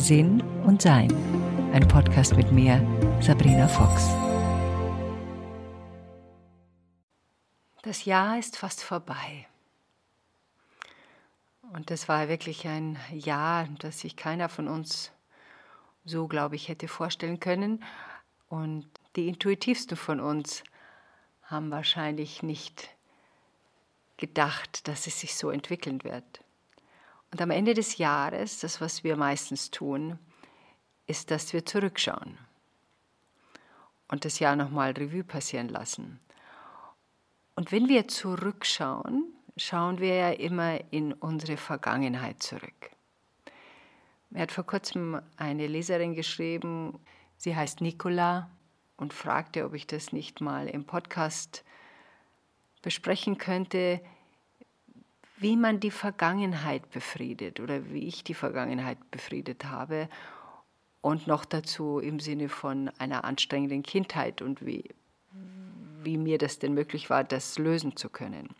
Sinn und Sein. Ein Podcast mit mir, Sabrina Fox. Das Jahr ist fast vorbei. Und das war wirklich ein Jahr, das sich keiner von uns so, glaube ich, hätte vorstellen können. Und die intuitivsten von uns haben wahrscheinlich nicht gedacht, dass es sich so entwickeln wird. Und am Ende des Jahres, das, was wir meistens tun, ist, dass wir zurückschauen und das Jahr nochmal Revue passieren lassen. Und wenn wir zurückschauen, schauen wir ja immer in unsere Vergangenheit zurück. Mir hat vor kurzem eine Leserin geschrieben, sie heißt Nicola und fragte, ob ich das nicht mal im Podcast besprechen könnte, wie man die Vergangenheit befriedet oder wie ich die Vergangenheit befriedet habe und noch dazu im Sinne von einer anstrengenden Kindheit und wie, wie mir das denn möglich war, das lösen zu können.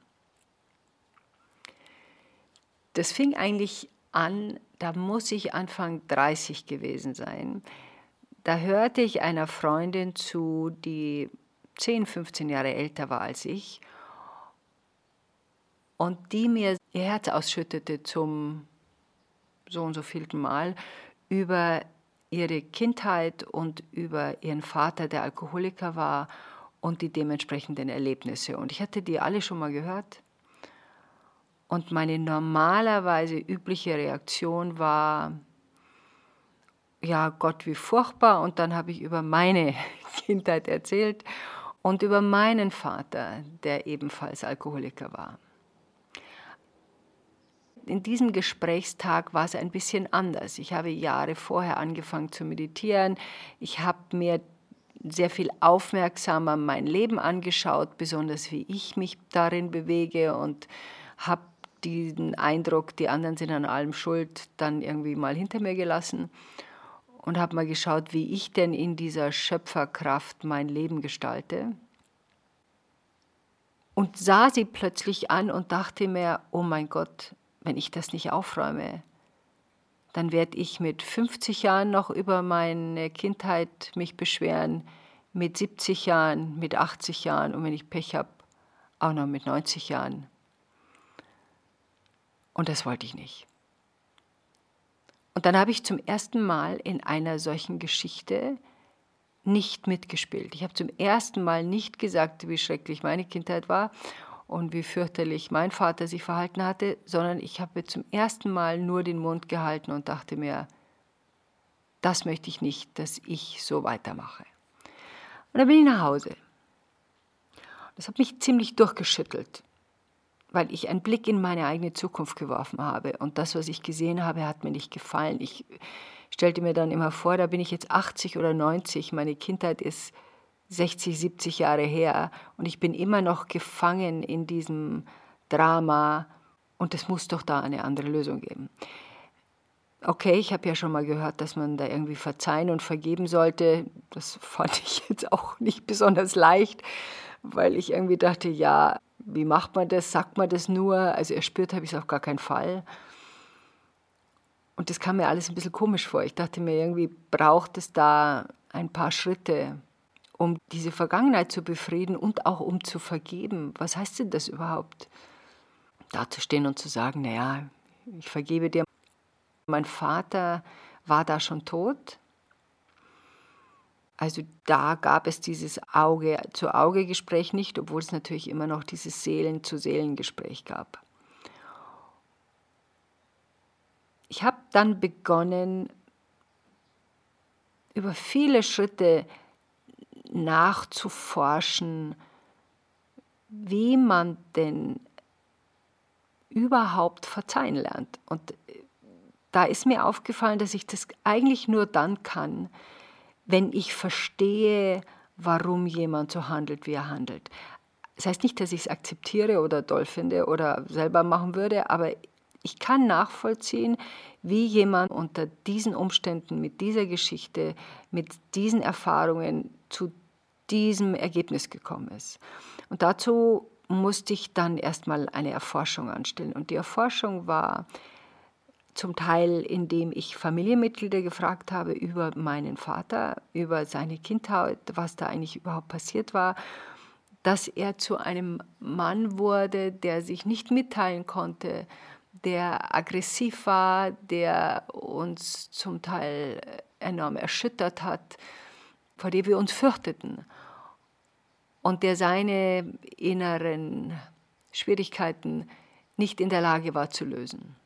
Das fing eigentlich an, da muss ich Anfang 30 gewesen sein. Da hörte ich einer Freundin zu, die 10, 15 Jahre älter war als ich und die mir ihr Herz ausschüttete zum so und so vielten Mal über ihre Kindheit und über ihren Vater, der Alkoholiker war und die dementsprechenden Erlebnisse. Und ich hatte die alle schon mal gehört. Und meine normalerweise übliche Reaktion war, ja Gott, wie furchtbar. Und dann habe ich über meine Kindheit erzählt und über meinen Vater, der ebenfalls Alkoholiker war in diesem Gesprächstag war es ein bisschen anders. Ich habe Jahre vorher angefangen zu meditieren. Ich habe mir sehr viel aufmerksamer mein Leben angeschaut, besonders wie ich mich darin bewege und habe diesen Eindruck, die anderen sind an allem schuld, dann irgendwie mal hinter mir gelassen und habe mal geschaut, wie ich denn in dieser Schöpferkraft mein Leben gestalte. Und sah sie plötzlich an und dachte mir, oh mein Gott, wenn ich das nicht aufräume, dann werde ich mit 50 Jahren noch über meine Kindheit mich beschweren, mit 70 Jahren, mit 80 Jahren und wenn ich Pech habe, auch noch mit 90 Jahren. Und das wollte ich nicht. Und dann habe ich zum ersten Mal in einer solchen Geschichte nicht mitgespielt. Ich habe zum ersten Mal nicht gesagt, wie schrecklich meine Kindheit war und wie fürchterlich mein Vater sich verhalten hatte, sondern ich habe zum ersten Mal nur den Mund gehalten und dachte mir, das möchte ich nicht, dass ich so weitermache. Und dann bin ich nach Hause. Das hat mich ziemlich durchgeschüttelt, weil ich einen Blick in meine eigene Zukunft geworfen habe und das, was ich gesehen habe, hat mir nicht gefallen. Ich stellte mir dann immer vor, da bin ich jetzt 80 oder 90, meine Kindheit ist 60, 70 Jahre her und ich bin immer noch gefangen in diesem Drama und es muss doch da eine andere Lösung geben. Okay, ich habe ja schon mal gehört, dass man da irgendwie verzeihen und vergeben sollte. Das fand ich jetzt auch nicht besonders leicht, weil ich irgendwie dachte, ja, wie macht man das? Sagt man das nur? Also erspürt habe ich es auf gar keinen Fall. Und das kam mir alles ein bisschen komisch vor. Ich dachte mir, irgendwie braucht es da ein paar Schritte, um diese Vergangenheit zu befrieden und auch um zu vergeben. Was heißt denn das überhaupt? Da zu stehen und zu sagen, naja, ich vergebe dir. Mein Vater war da schon tot. Also da gab es dieses Auge-zu-Auge-Gespräch nicht, obwohl es natürlich immer noch dieses Seelen-zu-Seelen-Gespräch gab. Ich habe dann begonnen, über viele Schritte nachzuforschen, wie man denn überhaupt verzeihen lernt. Und da ist mir aufgefallen, dass ich das eigentlich nur dann kann, wenn ich verstehe, warum jemand so handelt, wie er handelt. Das heißt nicht, dass ich es akzeptiere oder doll finde oder selber machen würde, aber ich kann nachvollziehen, wie jemand unter diesen Umständen, mit dieser Geschichte, mit diesen Erfahrungen zu diesem Ergebnis gekommen ist. Und dazu musste ich dann erstmal eine Erforschung anstellen. Und die Erforschung war zum Teil indem ich Familienmitglieder gefragt habe über meinen Vater, über seine Kindheit, was da eigentlich überhaupt passiert war, dass er zu einem Mann wurde, der sich nicht mitteilen konnte, der aggressiv war, der uns zum Teil enorm erschüttert hat, vor dem wir uns fürchteten und der seine inneren Schwierigkeiten nicht in der Lage war zu lösen.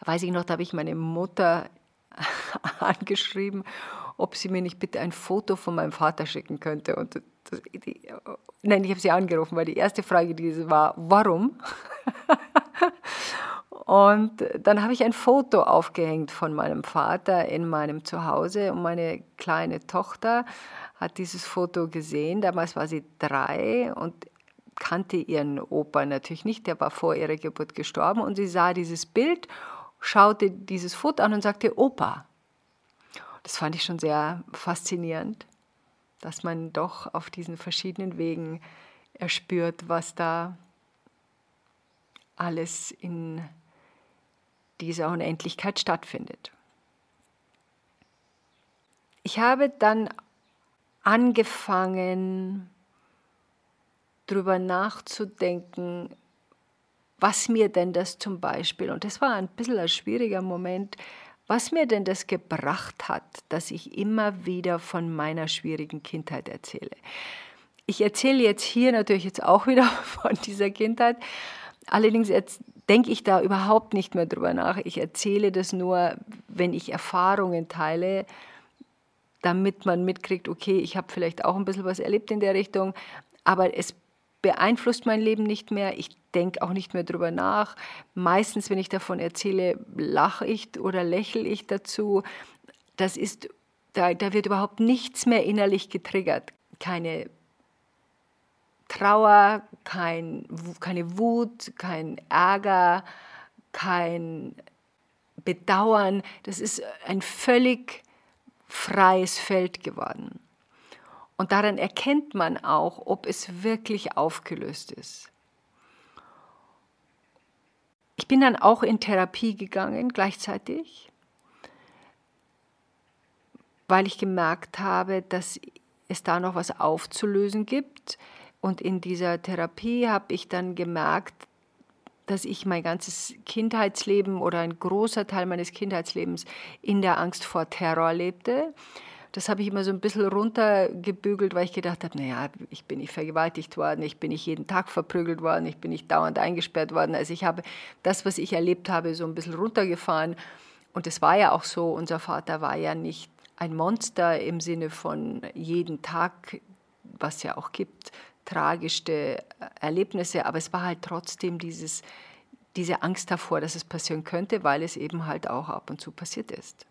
Da weiß ich noch, da habe ich meine Mutter angeschrieben, ob sie mir nicht bitte ein Foto von meinem Vater schicken könnte. Und das, die, nein, ich habe sie angerufen, weil die erste Frage diese war, warum? Und dann habe ich ein Foto aufgehängt von meinem Vater in meinem Zuhause und meine kleine Tochter hat dieses Foto gesehen. Damals war sie drei und kannte ihren Opa natürlich nicht, der war vor ihrer Geburt gestorben und sie sah dieses Bild, schaute dieses Foto an und sagte Opa. Das fand ich schon sehr faszinierend, dass man doch auf diesen verschiedenen Wegen erspürt, was da alles in dieser Unendlichkeit stattfindet. Ich habe dann angefangen, darüber nachzudenken, was mir denn das zum Beispiel, und das war ein bisschen ein schwieriger Moment, was mir denn das gebracht hat, dass ich immer wieder von meiner schwierigen Kindheit erzähle. Ich erzähle jetzt hier natürlich jetzt auch wieder von dieser Kindheit, allerdings denke ich da überhaupt nicht mehr drüber nach. Ich erzähle das nur, wenn ich Erfahrungen teile, damit man mitkriegt, okay, ich habe vielleicht auch ein bisschen was erlebt in der Richtung, aber es beeinflusst mein Leben nicht mehr. Ich denke auch nicht mehr drüber nach. Meistens, wenn ich davon erzähle, lache ich oder lächle ich dazu. Das ist, da, da wird überhaupt nichts mehr innerlich getriggert. Keine Trauer, kein, keine Wut, kein Ärger, kein Bedauern. Das ist ein völlig freies Feld geworden. Und daran erkennt man auch, ob es wirklich aufgelöst ist. Ich bin dann auch in Therapie gegangen gleichzeitig, weil ich gemerkt habe, dass es da noch was aufzulösen gibt. Und in dieser Therapie habe ich dann gemerkt, dass ich mein ganzes Kindheitsleben oder ein großer Teil meines Kindheitslebens in der Angst vor Terror lebte. Das habe ich immer so ein bisschen runtergebügelt, weil ich gedacht habe, naja, ich bin nicht vergewaltigt worden, ich bin nicht jeden Tag verprügelt worden, ich bin nicht dauernd eingesperrt worden. Also ich habe das, was ich erlebt habe, so ein bisschen runtergefahren. Und es war ja auch so, unser Vater war ja nicht ein Monster im Sinne von jeden Tag, was ja auch gibt, tragischste Erlebnisse, aber es war halt trotzdem dieses, diese Angst davor, dass es passieren könnte, weil es eben halt auch ab und zu passiert ist.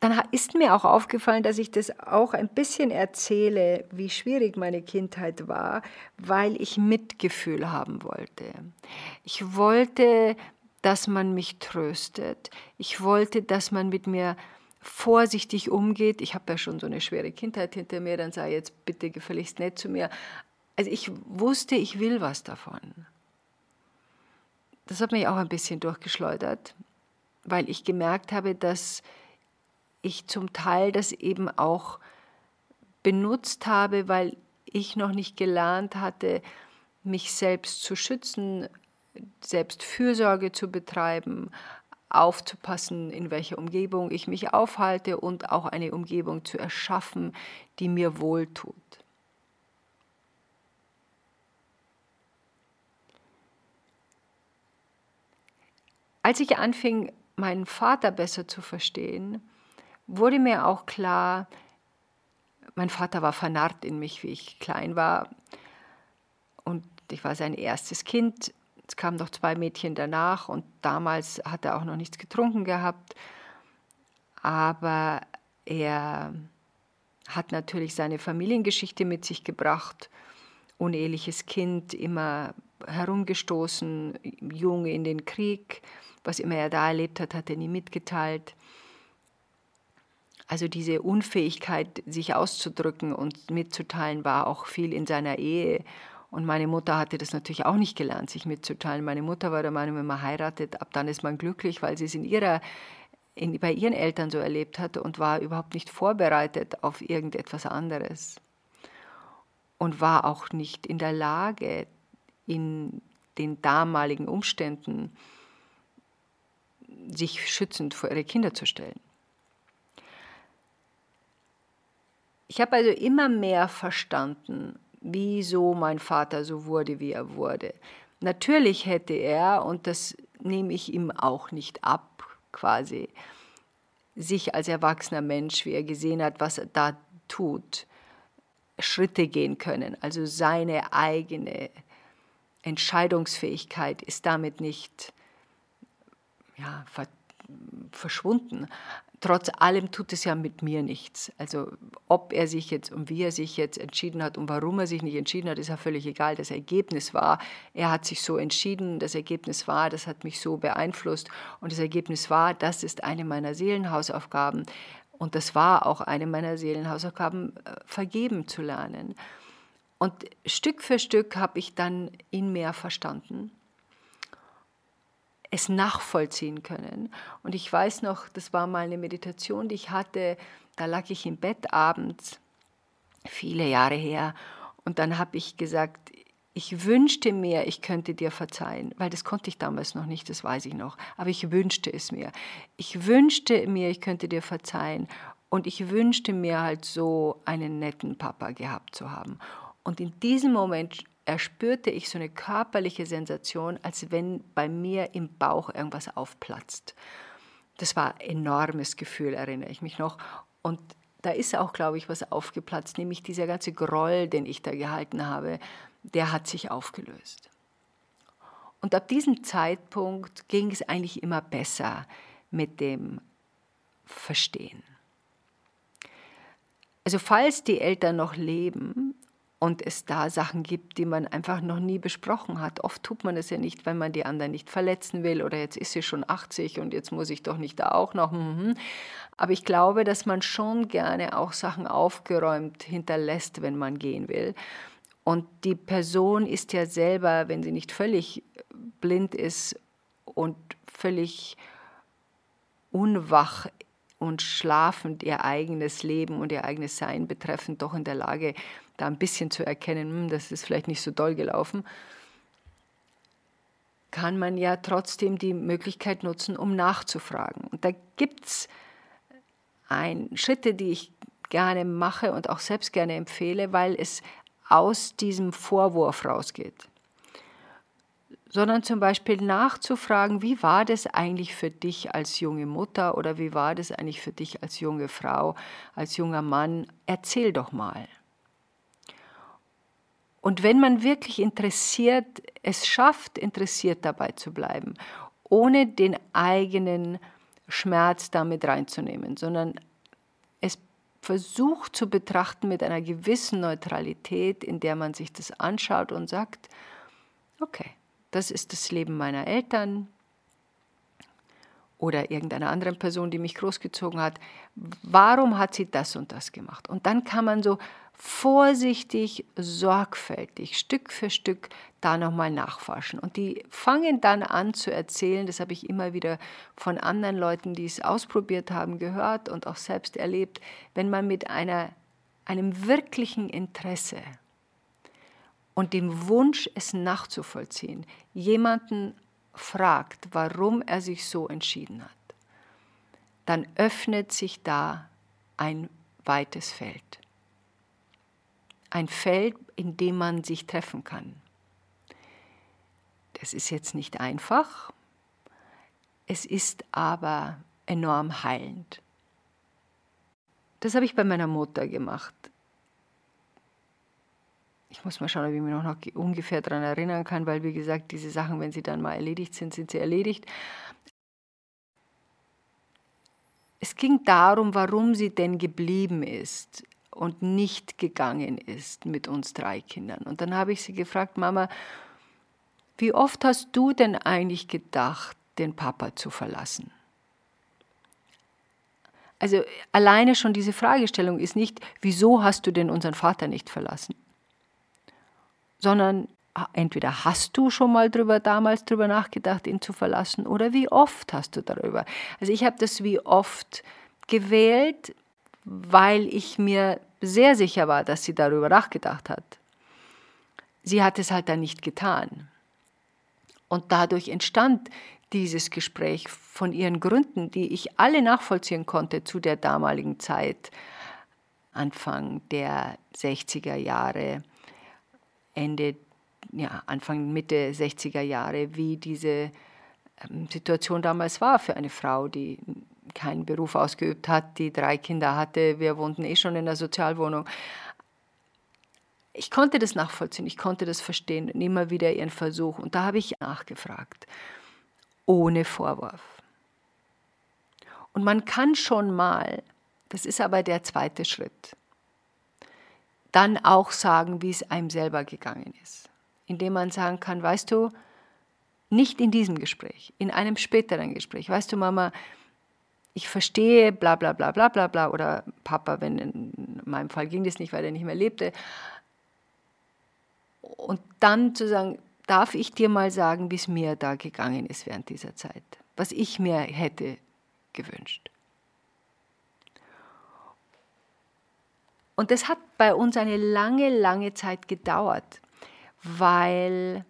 Dann ist mir auch aufgefallen, dass ich das auch ein bisschen erzähle, wie schwierig meine Kindheit war, weil ich Mitgefühl haben wollte. Ich wollte, dass man mich tröstet. Ich wollte, dass man mit mir vorsichtig umgeht. Ich habe ja schon so eine schwere Kindheit hinter mir, dann sei jetzt bitte gefälligst nett zu mir. Also ich wusste, ich will was davon. Das hat mich auch ein bisschen durchgeschleudert, weil ich gemerkt habe, dass ich zum Teil das eben auch benutzt habe, weil ich noch nicht gelernt hatte, mich selbst zu schützen, selbst Fürsorge zu betreiben, aufzupassen, in welcher Umgebung ich mich aufhalte und auch eine Umgebung zu erschaffen, die mir wohltut. Als ich anfing, meinen Vater besser zu verstehen, wurde mir auch klar, mein Vater war vernarrt in mich, wie ich klein war. Und ich war sein erstes Kind. Es kamen noch zwei Mädchen danach und damals hat er auch noch nichts getrunken gehabt. Aber er hat natürlich seine Familiengeschichte mit sich gebracht. Uneheliches Kind, immer herumgestoßen, Junge in den Krieg. Was immer er da erlebt hat, hat er nie mitgeteilt. Also diese Unfähigkeit, sich auszudrücken und mitzuteilen, war auch viel in seiner Ehe Und meine Mutter hatte das natürlich auch nicht gelernt, sich mitzuteilen. Meine Mutter war der Meinung, wenn man heiratet, ab dann ist man glücklich, weil sie es in ihrer, in, bei ihren Eltern so erlebt hatte und war überhaupt nicht vorbereitet auf irgendetwas anderes. Und war auch nicht in der Lage, in den damaligen Umständen sich schützend vor ihre Kinder zu stellen. Ich habe also immer mehr verstanden, wieso mein Vater so wurde, wie er wurde. Natürlich hätte er, und das nehme ich ihm auch nicht ab, quasi, sich als erwachsener Mensch, wie er gesehen hat, was er da tut, Schritte gehen können. Also seine eigene Entscheidungsfähigkeit ist damit nicht ja, verschwunden trotz allem tut es ja mit mir nichts. Also ob er sich jetzt und wie er sich jetzt entschieden hat und warum er sich nicht entschieden hat, ist ja völlig egal. Das Ergebnis war, er hat sich so entschieden, das Ergebnis war, das hat mich so beeinflusst und das Ergebnis war, das ist eine meiner Seelenhausaufgaben und das war auch eine meiner Seelenhausaufgaben, äh, vergeben zu lernen. Und Stück für Stück habe ich dann ihn mehr verstanden es nachvollziehen können. Und ich weiß noch, das war mal eine Meditation, die ich hatte, da lag ich im Bett abends, viele Jahre her, und dann habe ich gesagt, ich wünschte mir, ich könnte dir verzeihen, weil das konnte ich damals noch nicht, das weiß ich noch, aber ich wünschte es mir. Ich wünschte mir, ich könnte dir verzeihen und ich wünschte mir halt so einen netten Papa gehabt zu haben. Und in diesem Moment erspürte ich so eine körperliche Sensation, als wenn bei mir im Bauch irgendwas aufplatzt. Das war ein enormes Gefühl, erinnere ich mich noch. Und da ist auch, glaube ich, was aufgeplatzt, nämlich dieser ganze Groll, den ich da gehalten habe, der hat sich aufgelöst. Und ab diesem Zeitpunkt ging es eigentlich immer besser mit dem Verstehen. Also falls die Eltern noch leben, und es da Sachen gibt, die man einfach noch nie besprochen hat. Oft tut man es ja nicht, weil man die anderen nicht verletzen will oder jetzt ist sie schon 80 und jetzt muss ich doch nicht da auch noch. Mhm. Aber ich glaube, dass man schon gerne auch Sachen aufgeräumt hinterlässt, wenn man gehen will. Und die Person ist ja selber, wenn sie nicht völlig blind ist und völlig unwach und schlafend ihr eigenes Leben und ihr eigenes Sein betreffend, doch in der Lage, da ein bisschen zu erkennen, hm, das ist vielleicht nicht so doll gelaufen, kann man ja trotzdem die Möglichkeit nutzen, um nachzufragen. Und da gibt es Schritte, die ich gerne mache und auch selbst gerne empfehle, weil es aus diesem Vorwurf rausgeht. Sondern zum Beispiel nachzufragen, wie war das eigentlich für dich als junge Mutter oder wie war das eigentlich für dich als junge Frau, als junger Mann? Erzähl doch mal. Und wenn man wirklich interessiert, es schafft, interessiert dabei zu bleiben, ohne den eigenen Schmerz damit reinzunehmen, sondern es versucht zu betrachten mit einer gewissen Neutralität, in der man sich das anschaut und sagt, okay, das ist das Leben meiner Eltern oder irgendeiner anderen Person, die mich großgezogen hat. Warum hat sie das und das gemacht? Und dann kann man so vorsichtig, sorgfältig, Stück für Stück da nochmal nachforschen. Und die fangen dann an zu erzählen, das habe ich immer wieder von anderen Leuten, die es ausprobiert haben, gehört und auch selbst erlebt, wenn man mit einer, einem wirklichen Interesse und dem Wunsch, es nachzuvollziehen, jemanden fragt, warum er sich so entschieden hat, dann öffnet sich da ein weites Feld ein Feld, in dem man sich treffen kann. Das ist jetzt nicht einfach, es ist aber enorm heilend. Das habe ich bei meiner Mutter gemacht. Ich muss mal schauen, ob ich mich noch ungefähr daran erinnern kann, weil, wie gesagt, diese Sachen, wenn sie dann mal erledigt sind, sind sie erledigt. Es ging darum, warum sie denn geblieben ist und nicht gegangen ist mit uns drei Kindern. Und dann habe ich sie gefragt, Mama, wie oft hast du denn eigentlich gedacht, den Papa zu verlassen? Also alleine schon diese Fragestellung ist nicht, wieso hast du denn unseren Vater nicht verlassen? Sondern entweder hast du schon mal drüber damals drüber nachgedacht, ihn zu verlassen, oder wie oft hast du darüber? Also ich habe das wie oft gewählt, weil ich mir sehr sicher war, dass sie darüber nachgedacht hat. Sie hat es halt dann nicht getan. Und dadurch entstand dieses Gespräch von ihren Gründen, die ich alle nachvollziehen konnte zu der damaligen Zeit, Anfang der 60er Jahre, Ende, ja, Anfang, Mitte 60er Jahre, wie diese ähm, Situation damals war für eine Frau, die keinen Beruf ausgeübt hat, die drei Kinder hatte. Wir wohnten eh schon in der Sozialwohnung. Ich konnte das nachvollziehen, ich konnte das verstehen und immer wieder ihren Versuch. Und da habe ich nachgefragt, ohne Vorwurf. Und man kann schon mal, das ist aber der zweite Schritt, dann auch sagen, wie es einem selber gegangen ist. Indem man sagen kann, weißt du, nicht in diesem Gespräch, in einem späteren Gespräch, weißt du, Mama, ich verstehe, bla bla bla bla bla bla, oder Papa, wenn in meinem Fall ging das nicht, weil er nicht mehr lebte. Und dann zu sagen, darf ich dir mal sagen, wie es mir da gegangen ist während dieser Zeit, was ich mir hätte gewünscht. Und das hat bei uns eine lange, lange Zeit gedauert, weil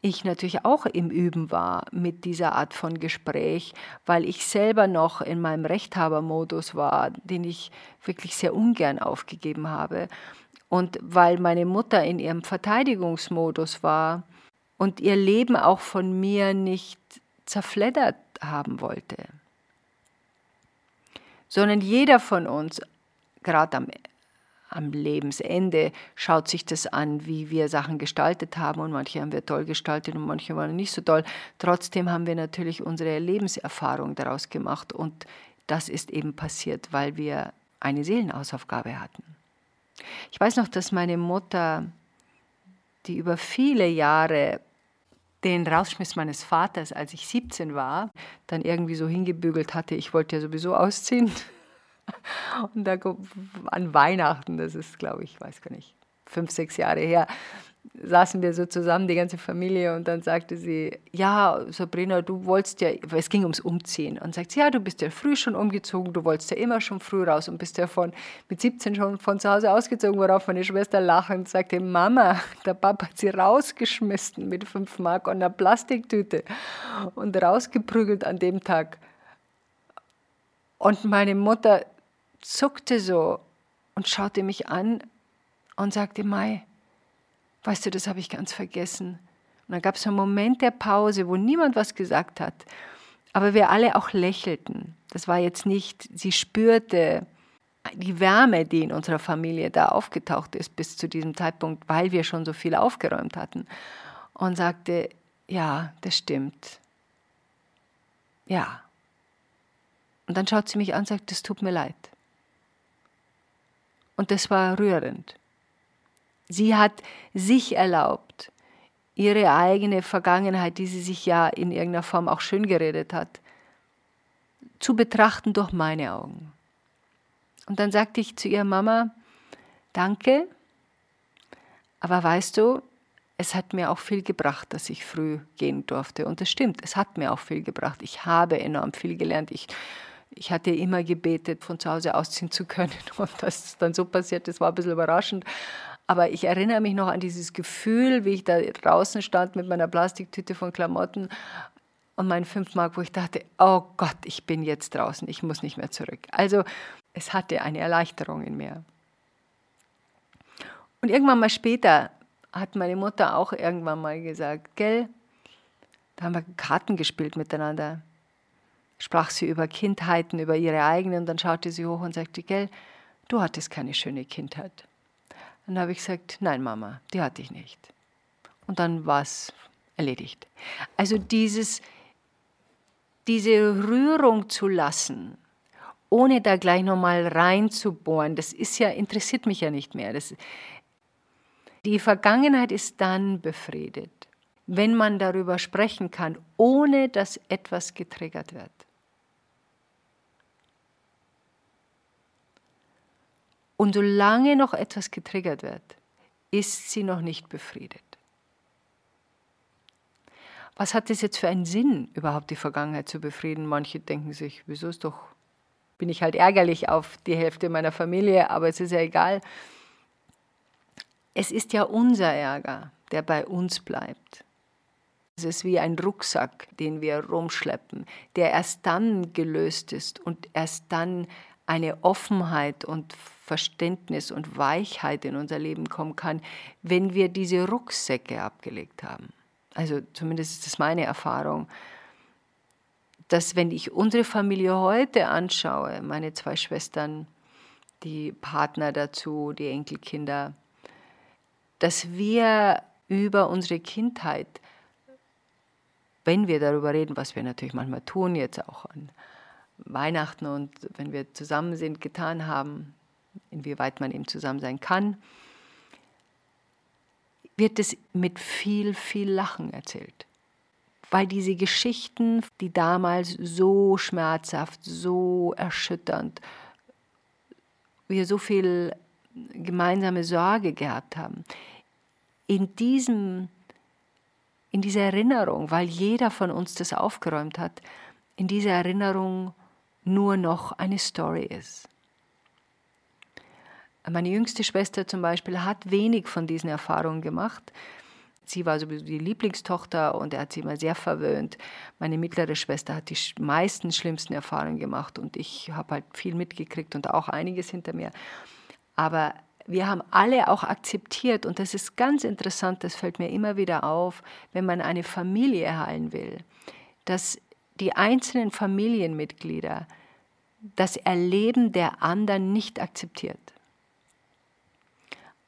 ich natürlich auch im Üben war mit dieser Art von Gespräch, weil ich selber noch in meinem Rechthabermodus war, den ich wirklich sehr ungern aufgegeben habe. Und weil meine Mutter in ihrem Verteidigungsmodus war und ihr Leben auch von mir nicht zerfleddert haben wollte. Sondern jeder von uns, gerade am am Lebensende schaut sich das an, wie wir Sachen gestaltet haben und manche haben wir toll gestaltet und manche waren nicht so toll. Trotzdem haben wir natürlich unsere Lebenserfahrung daraus gemacht und das ist eben passiert, weil wir eine Seelenausaufgabe hatten. Ich weiß noch, dass meine Mutter, die über viele Jahre den Rausschmiss meines Vaters, als ich 17 war, dann irgendwie so hingebügelt hatte, ich wollte ja sowieso ausziehen. Und da an Weihnachten, das ist, glaube ich, weiß gar nicht, fünf, sechs Jahre her, saßen wir so zusammen, die ganze Familie, und dann sagte sie, ja, Sabrina, du wolltest ja, es ging ums Umziehen, und sagt sie, ja, du bist ja früh schon umgezogen, du wolltest ja immer schon früh raus und bist ja von, mit 17 schon von zu Hause ausgezogen, worauf meine Schwester lachend sagte, Mama, der Papa hat sie rausgeschmissen mit fünf Mark und einer Plastiktüte und rausgeprügelt an dem Tag. Und meine Mutter zuckte so und schaute mich an und sagte, Mai, weißt du, das habe ich ganz vergessen. Und dann gab es einen Moment der Pause, wo niemand was gesagt hat, aber wir alle auch lächelten. Das war jetzt nicht, sie spürte die Wärme, die in unserer Familie da aufgetaucht ist bis zu diesem Zeitpunkt, weil wir schon so viel aufgeräumt hatten. Und sagte, ja, das stimmt. Ja. Und dann schaut sie mich an und sagt, es tut mir leid. Und das war rührend. Sie hat sich erlaubt, ihre eigene Vergangenheit, die sie sich ja in irgendeiner Form auch schön geredet hat, zu betrachten durch meine Augen. Und dann sagte ich zu ihr, Mama, danke, aber weißt du, es hat mir auch viel gebracht, dass ich früh gehen durfte. Und das stimmt, es hat mir auch viel gebracht. Ich habe enorm viel gelernt. Ich ich hatte immer gebetet, von zu Hause ausziehen zu können. Und das ist dann so passiert, das war ein bisschen überraschend. Aber ich erinnere mich noch an dieses Gefühl, wie ich da draußen stand mit meiner Plastiktüte von Klamotten und meinen 5 Mark, wo ich dachte, oh Gott, ich bin jetzt draußen, ich muss nicht mehr zurück. Also es hatte eine Erleichterung in mir. Und irgendwann mal später hat meine Mutter auch irgendwann mal gesagt, gell, da haben wir Karten gespielt miteinander sprach sie über Kindheiten, über ihre eigenen, und dann schaute sie hoch und sagte, gell, du hattest keine schöne Kindheit. Dann habe ich gesagt, nein, Mama, die hatte ich nicht. Und dann war es erledigt. Also dieses, diese Rührung zu lassen, ohne da gleich nochmal reinzubohren, das ist ja, interessiert mich ja nicht mehr. Das, die Vergangenheit ist dann befriedet, wenn man darüber sprechen kann, ohne dass etwas getriggert wird. Und solange noch etwas getriggert wird, ist sie noch nicht befriedet. Was hat es jetzt für einen Sinn, überhaupt die Vergangenheit zu befrieden? Manche denken sich, wieso ist doch, bin ich halt ärgerlich auf die Hälfte meiner Familie, aber es ist ja egal. Es ist ja unser Ärger, der bei uns bleibt. Es ist wie ein Rucksack, den wir rumschleppen, der erst dann gelöst ist und erst dann eine Offenheit und Verständnis und Weichheit in unser Leben kommen kann, wenn wir diese Rucksäcke abgelegt haben. Also zumindest ist das meine Erfahrung, dass wenn ich unsere Familie heute anschaue, meine zwei Schwestern, die Partner dazu, die Enkelkinder, dass wir über unsere Kindheit, wenn wir darüber reden, was wir natürlich manchmal tun, jetzt auch an Weihnachten und wenn wir zusammen sind, getan haben, inwieweit man eben zusammen sein kann, wird es mit viel, viel Lachen erzählt. Weil diese Geschichten, die damals so schmerzhaft, so erschütternd, wir so viel gemeinsame Sorge gehabt haben, in diesem in dieser Erinnerung, weil jeder von uns das aufgeräumt hat, in dieser Erinnerung nur noch eine Story ist. Meine jüngste Schwester zum Beispiel hat wenig von diesen Erfahrungen gemacht. Sie war sowieso die Lieblingstochter und er hat sie immer sehr verwöhnt. Meine mittlere Schwester hat die meisten schlimmsten Erfahrungen gemacht und ich habe halt viel mitgekriegt und auch einiges hinter mir. Aber wir haben alle auch akzeptiert und das ist ganz interessant, das fällt mir immer wieder auf, wenn man eine Familie heilen will, dass die einzelnen Familienmitglieder das Erleben der anderen nicht akzeptiert.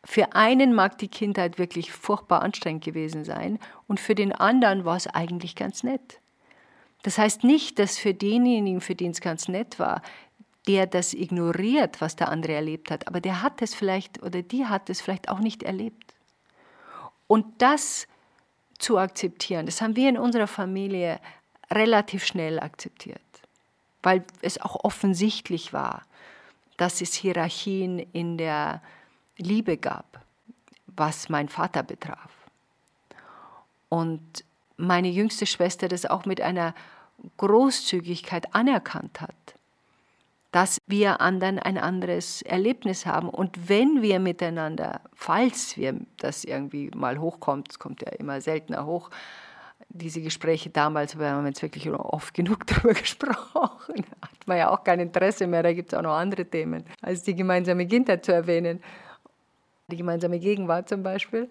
Für einen mag die Kindheit wirklich furchtbar anstrengend gewesen sein und für den anderen war es eigentlich ganz nett. Das heißt nicht, dass für denjenigen, für den es ganz nett war, der das ignoriert, was der andere erlebt hat, aber der hat es vielleicht oder die hat es vielleicht auch nicht erlebt. Und das zu akzeptieren, das haben wir in unserer Familie relativ schnell akzeptiert, weil es auch offensichtlich war, dass es Hierarchien in der Liebe gab, was mein Vater betraf. Und meine jüngste Schwester das auch mit einer Großzügigkeit anerkannt hat, dass wir anderen ein anderes Erlebnis haben. Und wenn wir miteinander, falls wir das irgendwie mal hochkommt, es kommt ja immer seltener hoch, diese Gespräche damals, wir haben jetzt wirklich oft genug darüber gesprochen, hat man ja auch kein Interesse mehr, da gibt es auch noch andere Themen, als die gemeinsame Kindheit zu erwähnen die gemeinsame Gegenwart zum Beispiel.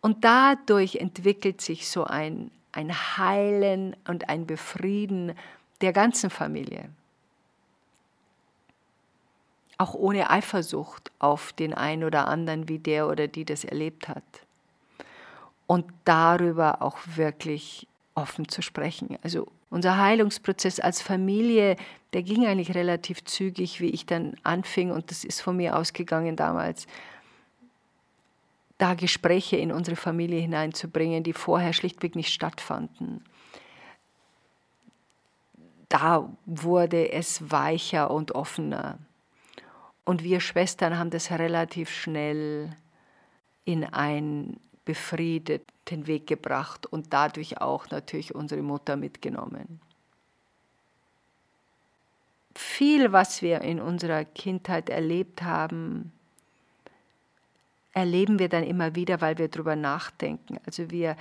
Und dadurch entwickelt sich so ein, ein Heilen und ein Befrieden der ganzen Familie. Auch ohne Eifersucht auf den einen oder anderen, wie der oder die das erlebt hat. Und darüber auch wirklich offen zu sprechen. Also unser Heilungsprozess als Familie, der ging eigentlich relativ zügig, wie ich dann anfing, und das ist von mir ausgegangen damals, da Gespräche in unsere Familie hineinzubringen, die vorher schlichtweg nicht stattfanden. Da wurde es weicher und offener. Und wir Schwestern haben das relativ schnell in einen befriedeten Weg gebracht und dadurch auch natürlich unsere Mutter mitgenommen. Viel, was wir in unserer Kindheit erlebt haben, erleben wir dann immer wieder, weil wir darüber nachdenken. Also wir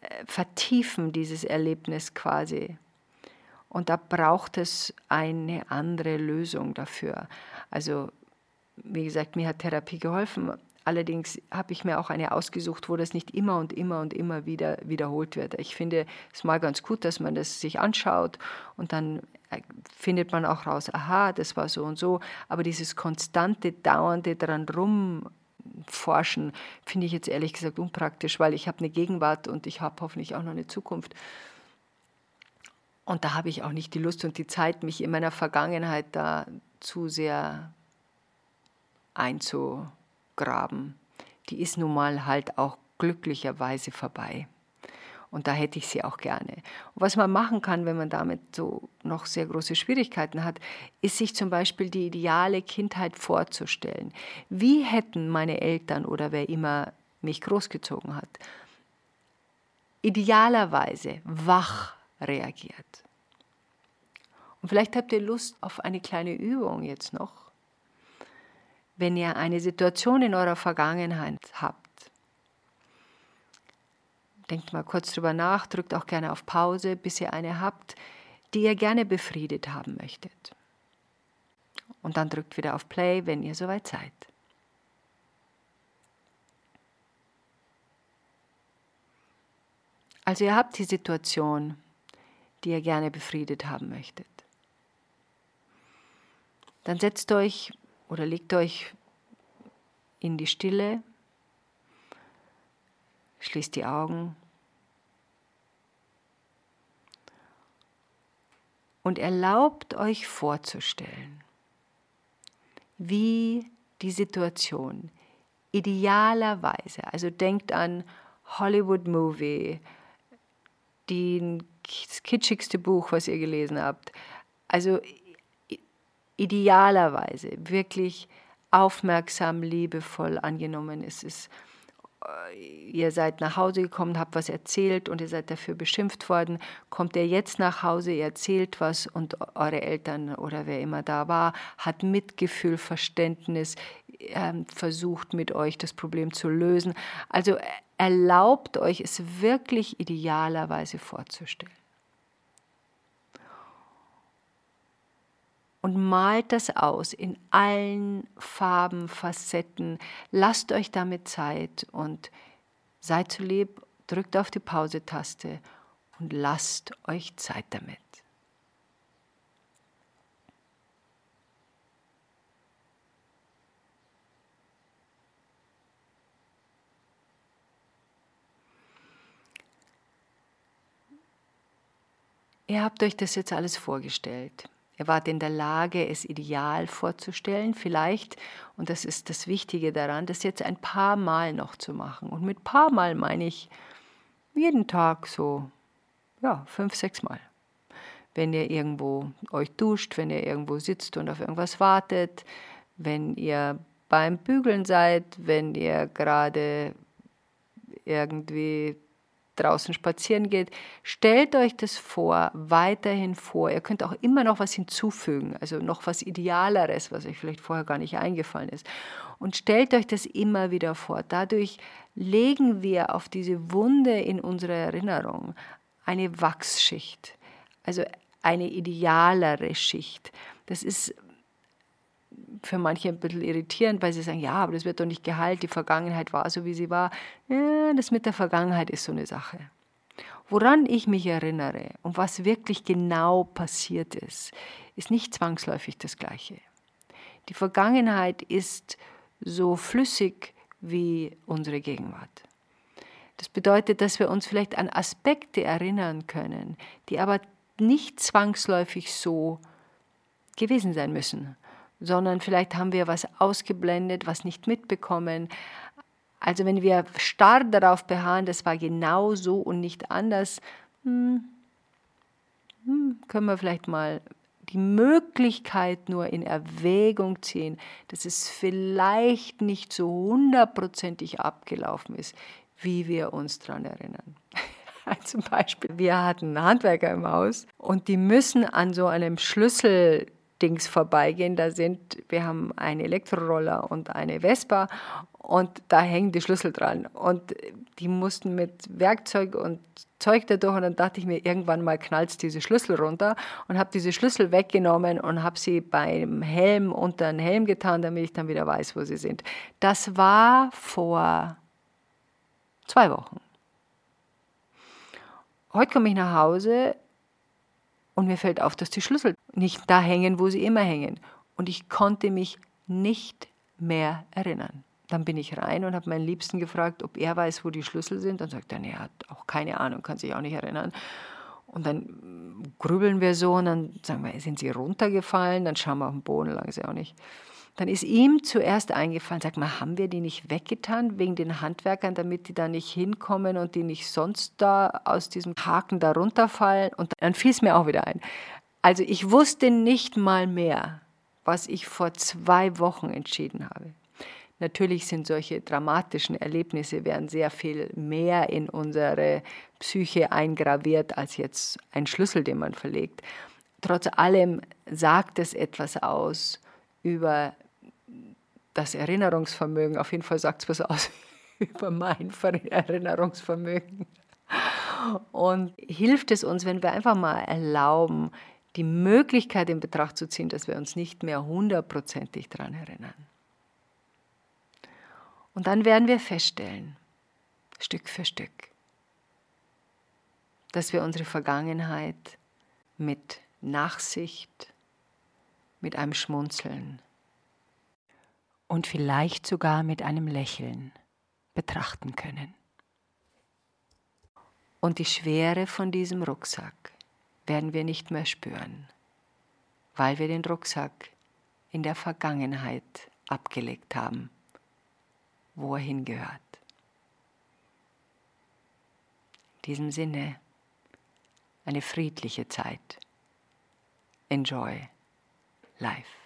äh, vertiefen dieses Erlebnis quasi. Und da braucht es eine andere Lösung dafür. Also, wie gesagt, mir hat Therapie geholfen. Allerdings habe ich mir auch eine ausgesucht, wo das nicht immer und immer und immer wieder wiederholt wird. Ich finde es mal ganz gut, dass man das sich anschaut und dann äh, findet man auch raus, aha, das war so und so. Aber dieses konstante, dauernde daran rumforschen, finde ich jetzt ehrlich gesagt unpraktisch, weil ich habe eine Gegenwart und ich habe hoffentlich auch noch eine Zukunft. Und da habe ich auch nicht die Lust und die Zeit, mich in meiner Vergangenheit da zu sehr einzu graben, die ist nun mal halt auch glücklicherweise vorbei. Und da hätte ich sie auch gerne. Und was man machen kann, wenn man damit so noch sehr große Schwierigkeiten hat, ist sich zum Beispiel die ideale Kindheit vorzustellen. Wie hätten meine Eltern oder wer immer mich großgezogen hat, idealerweise wach reagiert? Und vielleicht habt ihr Lust auf eine kleine Übung jetzt noch. Wenn ihr eine Situation in eurer Vergangenheit habt, Denkt mal kurz drüber nach, drückt auch gerne auf Pause, bis ihr eine habt, die ihr gerne befriedet haben möchtet. Und dann drückt wieder auf Play, wenn ihr soweit seid. Also ihr habt die Situation, die ihr gerne befriedet haben möchtet. Dann setzt euch oder legt euch in die Stille Schließt die Augen. Und erlaubt euch vorzustellen, wie die Situation idealerweise, also denkt an Hollywood-Movie, das kitschigste Buch, was ihr gelesen habt, also idealerweise wirklich aufmerksam, liebevoll angenommen. Es ist ihr seid nach Hause gekommen, habt was erzählt und ihr seid dafür beschimpft worden, kommt ihr jetzt nach Hause, ihr erzählt was und eure Eltern oder wer immer da war, hat Mitgefühl, Verständnis, äh, versucht mit euch das Problem zu lösen. Also erlaubt euch es wirklich idealerweise vorzustellen. Und malt das aus in allen Farben, Facetten. Lasst euch damit Zeit und seid so lieb, drückt auf die Pause-Taste und lasst euch Zeit damit. Ihr habt euch das jetzt alles vorgestellt. Ihr wart in der Lage, es ideal vorzustellen, vielleicht, und das ist das Wichtige daran, das jetzt ein paar Mal noch zu machen. Und mit paar Mal meine ich jeden Tag so, ja, fünf, sechs Mal. Wenn ihr irgendwo euch duscht, wenn ihr irgendwo sitzt und auf irgendwas wartet, wenn ihr beim Bügeln seid, wenn ihr gerade irgendwie draußen spazieren geht, stellt euch das vor, weiterhin vor. Ihr könnt auch immer noch was hinzufügen, also noch was Idealeres, was euch vielleicht vorher gar nicht eingefallen ist. Und stellt euch das immer wieder vor. Dadurch legen wir auf diese Wunde in unserer Erinnerung eine Wachsschicht, also eine idealere Schicht. Das ist für manche ein bisschen irritierend, weil sie sagen, ja, aber das wird doch nicht geheilt, die Vergangenheit war so, wie sie war. Ja, das mit der Vergangenheit ist so eine Sache. Woran ich mich erinnere und was wirklich genau passiert ist, ist nicht zwangsläufig das Gleiche. Die Vergangenheit ist so flüssig wie unsere Gegenwart. Das bedeutet, dass wir uns vielleicht an Aspekte erinnern können, die aber nicht zwangsläufig so gewesen sein müssen sondern vielleicht haben wir was ausgeblendet, was nicht mitbekommen. Also wenn wir starr darauf beharren, das war genau so und nicht anders, hm, hm, können wir vielleicht mal die Möglichkeit nur in Erwägung ziehen, dass es vielleicht nicht so hundertprozentig abgelaufen ist, wie wir uns daran erinnern. Zum Beispiel, wir hatten Handwerker im Haus und die müssen an so einem Schlüssel Dings vorbeigehen. Da sind, wir haben einen Elektroroller und eine Vespa und da hängen die Schlüssel dran. Und die mussten mit Werkzeug und Zeug da durch und dann dachte ich mir, irgendwann mal knallt diese Schlüssel runter und habe diese Schlüssel weggenommen und habe sie beim Helm unter den Helm getan, damit ich dann wieder weiß, wo sie sind. Das war vor zwei Wochen. Heute komme ich nach Hause, und mir fällt auf, dass die Schlüssel nicht da hängen, wo sie immer hängen. Und ich konnte mich nicht mehr erinnern. Dann bin ich rein und habe meinen Liebsten gefragt, ob er weiß, wo die Schlüssel sind. Dann sagt er, nee, er hat auch keine Ahnung, kann sich auch nicht erinnern. Und dann grübeln wir so und dann sagen wir, sind sie runtergefallen? Dann schauen wir auf den Boden, lang sie auch nicht. Dann ist ihm zuerst eingefallen, sag mal, haben wir die nicht weggetan wegen den Handwerkern, damit die da nicht hinkommen und die nicht sonst da aus diesem Haken da runterfallen? Und dann fiel es mir auch wieder ein. Also ich wusste nicht mal mehr, was ich vor zwei Wochen entschieden habe. Natürlich sind solche dramatischen Erlebnisse werden sehr viel mehr in unsere Psyche eingraviert als jetzt ein Schlüssel, den man verlegt. Trotz allem sagt es etwas aus über das Erinnerungsvermögen. Auf jeden Fall sagt es was aus über mein Erinnerungsvermögen. Und hilft es uns, wenn wir einfach mal erlauben, die Möglichkeit in Betracht zu ziehen, dass wir uns nicht mehr hundertprozentig daran erinnern. Und dann werden wir feststellen, Stück für Stück, dass wir unsere Vergangenheit mit Nachsicht, mit einem Schmunzeln und vielleicht sogar mit einem Lächeln betrachten können. Und die Schwere von diesem Rucksack werden wir nicht mehr spüren, weil wir den Rucksack in der Vergangenheit abgelegt haben wo er hingehört. In diesem Sinne eine friedliche Zeit. Enjoy life.